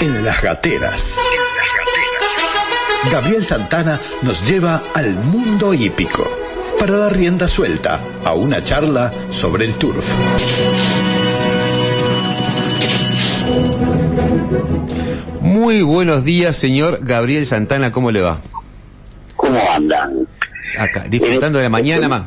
en las gateras. Gabriel Santana nos lleva al mundo hípico para dar rienda suelta a una charla sobre el turf. Muy buenos días, señor Gabriel Santana, ¿cómo le va? ¿Cómo andan? Acá, disfrutando de la mañana más.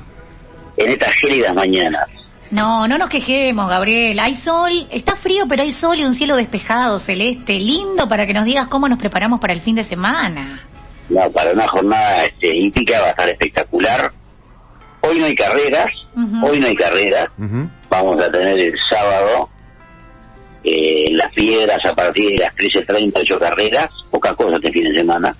En estas gélidas mañanas. No, no nos quejemos, Gabriel. Hay sol, está frío, pero hay sol y un cielo despejado, celeste, lindo para que nos digas cómo nos preparamos para el fin de semana. No, para una jornada este, hípica va a estar espectacular. Hoy no hay carreras, hoy no hay carreras. Vamos a tener el sábado eh, las piedras a partir de las 13.30, ocho carreras, poca cosa este fin de semana.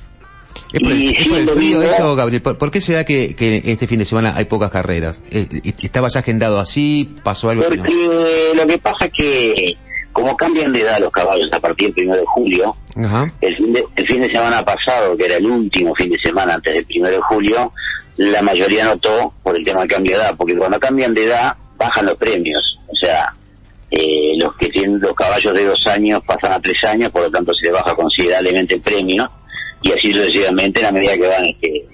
¿Es por, Y es por el frío eso, Gabriel? ¿Por, por qué se da que, que este fin de semana hay pocas carreras? Eh, ¿Estaba ya agendado así? ¿Pasó algo? que no? Porque lo que pasa es que como cambian de edad los caballos a partir del primero de julio, Ajá. el fin, de, el fin de semana pasado, que era el último fin de semana antes del primero de julio, la mayoría notó por el tema del cambio de edad, porque cuando cambian de edad bajan los premios. O sea, eh, los que tienen los caballos de dos años pasan a tres años, por lo tanto se les baja considerablemente el premio, y así sucesivamente a medida que van este,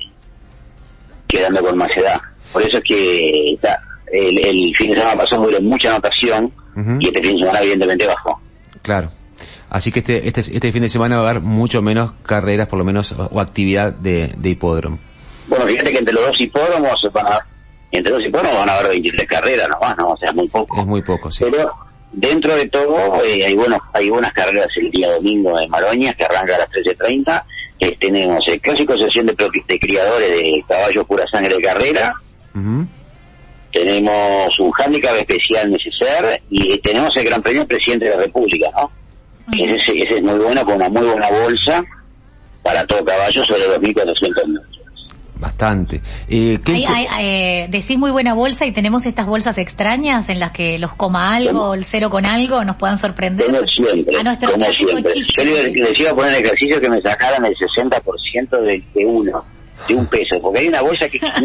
quedando con más edad. Por eso es que está, el, el fin de semana pasado hubo mucha anotación, y este fin de semana evidentemente bajó. Claro. Así que este, este, este fin de semana va a haber mucho menos carreras, por lo menos, o, o actividad de, de hipódromo. Bueno, fíjate que entre los dos hipódromos van a, entre los hipódromos van a haber 23 carreras nomás, ¿no? O sea, muy poco. Es muy poco, sí. Pero dentro de todo eh, hay buenos, hay buenas carreras el día domingo en Maroñas que arranca a las 13.30. Eh, tenemos el clásico sesión de, pro- de criadores de caballos pura sangre de carrera. Tenemos un handicap especial necesario y tenemos el Gran Premio Presidente de la República, ¿no? Ese, ese es muy bueno con una muy buena bolsa para todo caballo sobre 2.400 metros. Bastante. Eh, ¿qué- Hay- hay- eh, decís muy buena bolsa y tenemos estas bolsas extrañas en las que los coma algo, el cero con algo, nos puedan sorprender. Como siempre, A nuestro como clásico siempre. chiste. Yo les, les iba a poner el ejercicio que me sacaran el 60% de, de uno, de un peso, porque hay una bolsa que es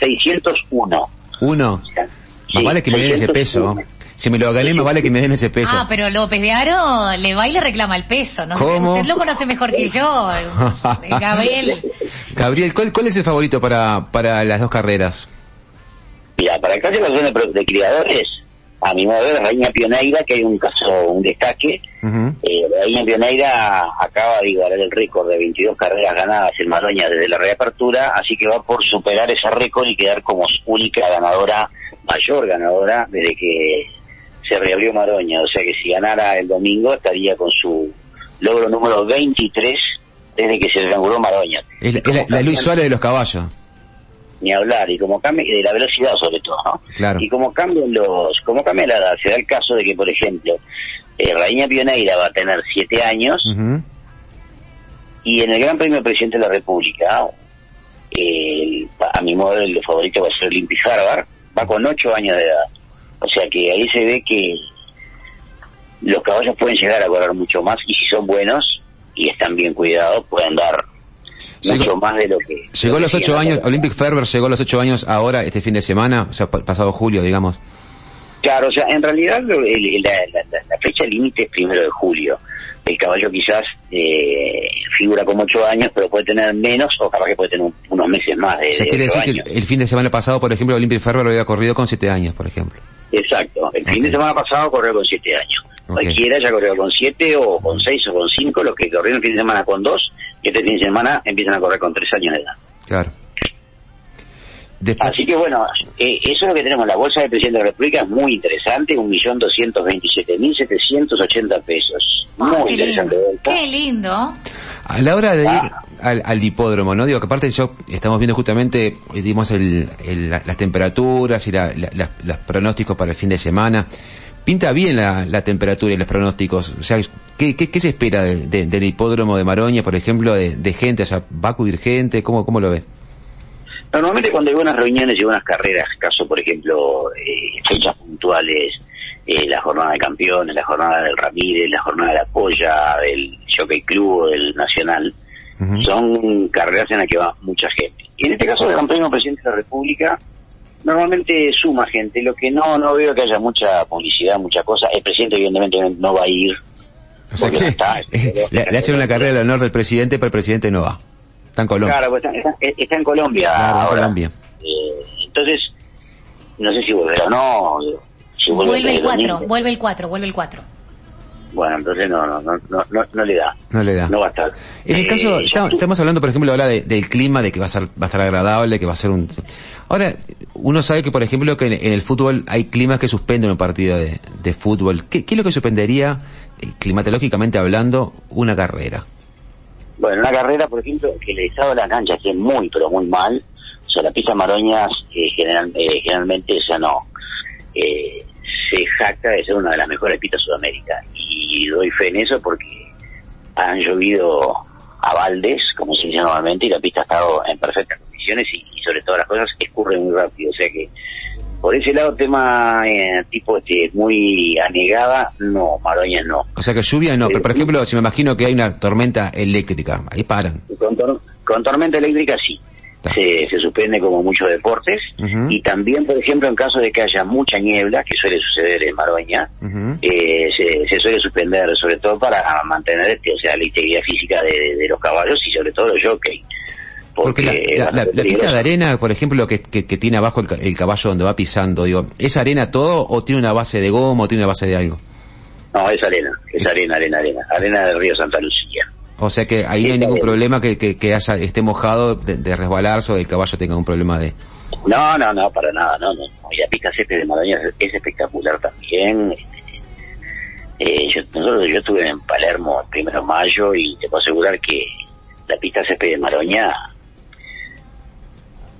506.601. Uno. O sea, Más vale que me den ese 601. peso. Si me lo gané, más vale que me den ese peso. Ah, pero López de Aro le va y le reclama el peso. No sé, ¿Cómo? usted lo conoce mejor que yo, Gabriel. Gabriel, ¿cuál, ¿cuál es el favorito para, para las dos carreras? Mira, para el clásico de, de criadores, a mi modo de ver, Reina Pioneira, que hay un caso, un destaque. Eh, Reina Pioneira acaba de igualar el récord de 22 carreras ganadas en Maroña desde la reapertura, así que va por superar ese récord y quedar como única ganadora, mayor ganadora, desde que se reabrió Maroña. O sea que si ganara el domingo estaría con su logro número 23 desde que se reabrió Maroña. Es, la- es la, la Luis Suárez de los caballos. ni hablar y como cambia de la velocidad sobre todo ¿no? Claro. y como cambian los como cambia la edad se da el caso de que por ejemplo eh, Reina Pioneira va a tener siete años y en el Gran Premio Presidente de la República eh, a mi modo el favorito va a ser Olympic Harvard va con ocho años de edad o sea que ahí se ve que los caballos pueden llegar a correr mucho más y si son buenos y están bien cuidados pueden dar Llegó- mucho más de lo que Llegó a los ocho años. Olympic Ferber llegó a los ocho años ahora, este fin de semana, o sea, pa- pasado julio, digamos. Claro, o sea, en realidad lo- el- el- la, la- la- fecha límite es primero de julio. El caballo quizás eh, figura como ocho años, pero puede tener menos o capaz que puede tener un- unos meses más de, O sea, de quiere decir que el, el fin de semana pasado, por ejemplo, Olympic Ferber lo había corrido con siete años, por ejemplo. Exacto. El fin de semana pasado corrió con siete años. Ok. Cualquiera ya corrió con siete o con seis o con cinco, los que corrieron el fin de semana con dos, y este fin de semana empiezan a correr con tres años de edad. Claro. Después, Así que bueno, eh, eso es lo que tenemos. La bolsa del presidente de la República es muy interesante, un millón doscientos veintisiete mil setecientos ochenta pesos. Muy Ah, qué lindo. interesante bolsa. Qué lindo. a la hora de ir Ah. al, al hipódromo, ¿no? Digo que aparte yo, estamos viendo justamente, eh, digamos, el, el- la- las temperaturas y la- la- las- los pronósticos para el fin de semana. Pinta bien la, la temperatura y los pronósticos. O sea, ¿qué, qué, qué se espera de- de- del hipódromo de Maroña, por ejemplo, de, de gente? O sea, ¿va a acudir gente? ¿Cómo, cómo lo ve? Normalmente cuando hay buenas reuniones y buenas carreras, caso por ejemplo eh, fechas puntuales, eh, la jornada de campeones, la jornada del Ramírez, la jornada de la Polla, del Jockey Club, del Nacional, son carreras en las que va mucha gente. Y en este caso el campeón presidente de la República normalmente suma gente, lo que no no veo que haya mucha publicidad, mucha cosa. El presidente evidentemente no va a ir O sea que no está, le, le hacen una carrera al honor del presidente, pero el presidente no va. Está en Colombia. Claro, pues está, está- está en Colombia Claro, en. Colombia. Eh, entonces, no sé si volverá o no. Si vuelve, Vuelve el 4, domingo. vuelve el 4, vuelve el 4. Bueno, entonces no, no, no, no, no, le da. No le da. No va a estar. En el Eh, caso, ya tú- estamos hablando, por ejemplo, ahora de- del clima, de que va a, ser, va a estar agradable, que va a ser un... Ahora, uno sabe que, por ejemplo, que en, en el fútbol hay climas que suspenden un partido de, de fútbol. ¿Qué, qué es lo que suspendería, eh, climatológicamente hablando, una carrera? Bueno, una carrera, por ejemplo, que el estado de la cancha esté muy, pero muy mal. O sea, la pista Maroñas, eh, general- eh, generalmente, sea, no. eh, se jacta de ser una de las mejores pistas de Sudamérica. Y doy fe en eso porque han llovido a baldes, como se dice normalmente, y la pista ha estado en perfectas condiciones y, y sobre todas las cosas escurre muy rápido. O sea que, por ese lado, tema eh, tipo este muy anegada, no, Maroñas no. O sea que lluvia no, pero por ejemplo, si me imagino que hay una tormenta eléctrica, ahí paran. Con, tor- con tormenta eléctrica sí. Se, se suspende como muchos deportes y también, por ejemplo, en caso de que haya mucha niebla, que suele suceder en Maroña, eh, se, se suele suspender, sobre todo para mantener este, o sea, la integridad física de, los caballos y sobre todo los jockeys. Porque la, la- pista de arena, por ejemplo, que, que, que tiene abajo el, el caballo donde va pisando, digo, ¿es arena todo o tiene una base de goma o tiene una base de algo? No, es arena, es arena, arena, arena, arena del río Santa Lucía. O sea que ahí no hay ningún bien. problema que, que, que haya, esté mojado de, de resbalarse o el caballo tenga un problema de... No, no, no, para nada, no, no. Y la pista césped de Maroña es, es espectacular también. Eh, yo, nosotros, yo estuve en Palermo el primero de mayo y te puedo asegurar que la pista césped de Maroña,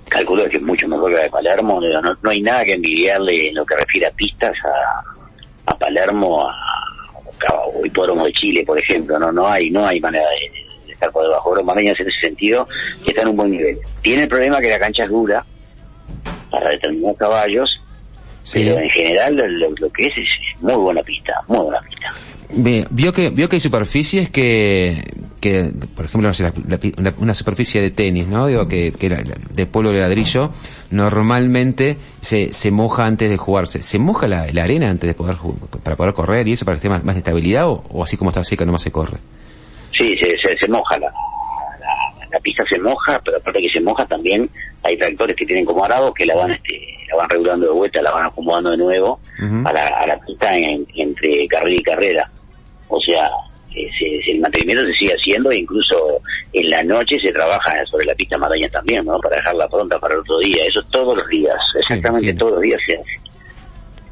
calculo que es mucho mejor que la de Palermo. No, no, no hay nada que envidiarle en lo que refiere a pistas a, a Palermo, a, a Hipódromo de Chile, por ejemplo. No, no hay, no hay manera de, de estar por debajo. Maroña en ese sentido está en un buen nivel. Tiene el problema que la cancha es dura para determinados caballos, Sí. pero en general lo, lo- que es es muy buena pista, muy buena pista. Vio que, vio que hay superficies que, que por ejemplo, no sé, la- la una, superficie de tenis, ¿no? Digo, que, que la- de polvo de ladrillo, normalmente se, se moja antes de jugarse. ¿Se moja la, arena antes de poder para poder correr y eso para que esté más, más de estabilidad o, o así como está seca nomás se corre? Sí, se, se, se moja la, la, pista se moja, pero aparte que se moja también hay tractores que tienen como arados que la van este, la van regulando de vuelta, la van acomodando de nuevo Ujú. a, la, a la pista en- entre carrera y carrera. O sea, se- se- el mantenimiento se sigue haciendo e incluso en la noche se trabaja sobre la pista maraña también, ¿no? Para dejarla pronta para el otro día. Eso todos los días, exactamente todos los días se hace.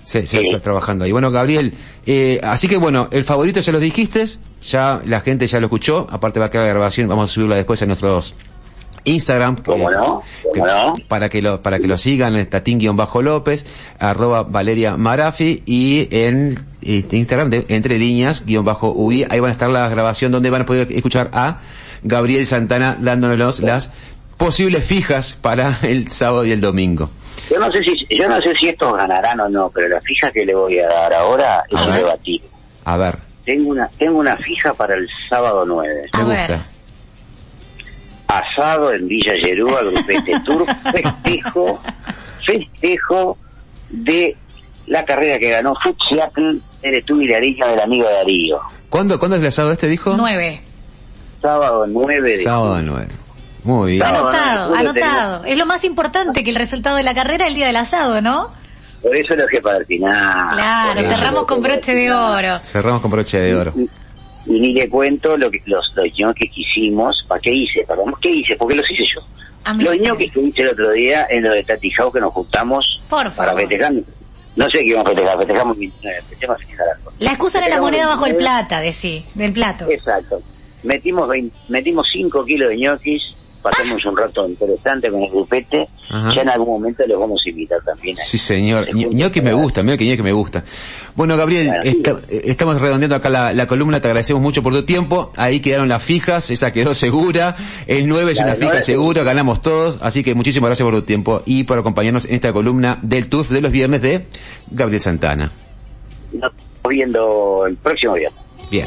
Se, se Sí. trabajando ahí. Bueno, Gabriel, eh, así que bueno, el favorito ya lo dijiste, ya la gente ya lo escuchó, aparte va a quedar la grabación, vamos a subirla después a nuestros Instagram. que- ¿Cómo no? que- ¿Cómo no? Para que lo, para que lo sigan, tatín-lópez, arroba Valeria Marafi, y en Instagram de entre líneas, guion bajo UI, ahí van a estar la grabación donde van a poder escuchar a Gabriel Santana dándonos las posibles fijas para el sábado y el domingo. Yo no sé si yo no sé si estos ganarán o no, pero la fija que le voy a dar ahora es A debatible. A ver, Tengo una tengo una fija para el sábado 9. me gusta. Asado en Villa Yerúa, Grupete Tour, festejo, festejo de la carrera que ganó Seattle, eres tú y la hija del amigo de Darío. ¿Cuándo, ¿Cuándo es el asado este, dijo? 9. Sábado 9 de Sábado junio. 9. Muy bien. Sábado. Anotado, anotado. Es lo más importante que el resultado de la carrera el día del asado, ¿no? Por eso lo dejé para el final. Claro, cerramos con broche para de oro. Cerramos con broche de oro. Y, y ni le cuento lo que, los, los ñoquis que hicimos. ¿Para qué hice? Perdón, ¿qué hice? Porque los hice yo. Los ñoquis que hice el otro día en lo de Tati Jau que nos juntamos Por para favor. festejar. No sé qué íbamos a festejar, festejamos 29, festejamos algo. La excusa era la moneda bajo el 29. plata, de sí, del plato. Exacto. Metimos 20 metimos 5 kilos de ñoquis, pasamos un rato interesante con el grupete. Ajá. Ya en algún momento los vamos a invitar también. a- Sí, señor. Se Ño- ñoquis me gusta, mira que ñoquis me gusta. Bueno, Gabriel, Bueno, eh, estamos redondeando acá la, la columna, te agradecemos mucho por tu tiempo. Ahí quedaron las fijas, esa quedó segura. El 9 es La una fija segura, ganamos todos. Así que muchísimas gracias por tu tiempo y por acompañarnos en esta columna del TUF de los viernes de Gabriel Santana. Nos estamos viendo el próximo viernes. Bien.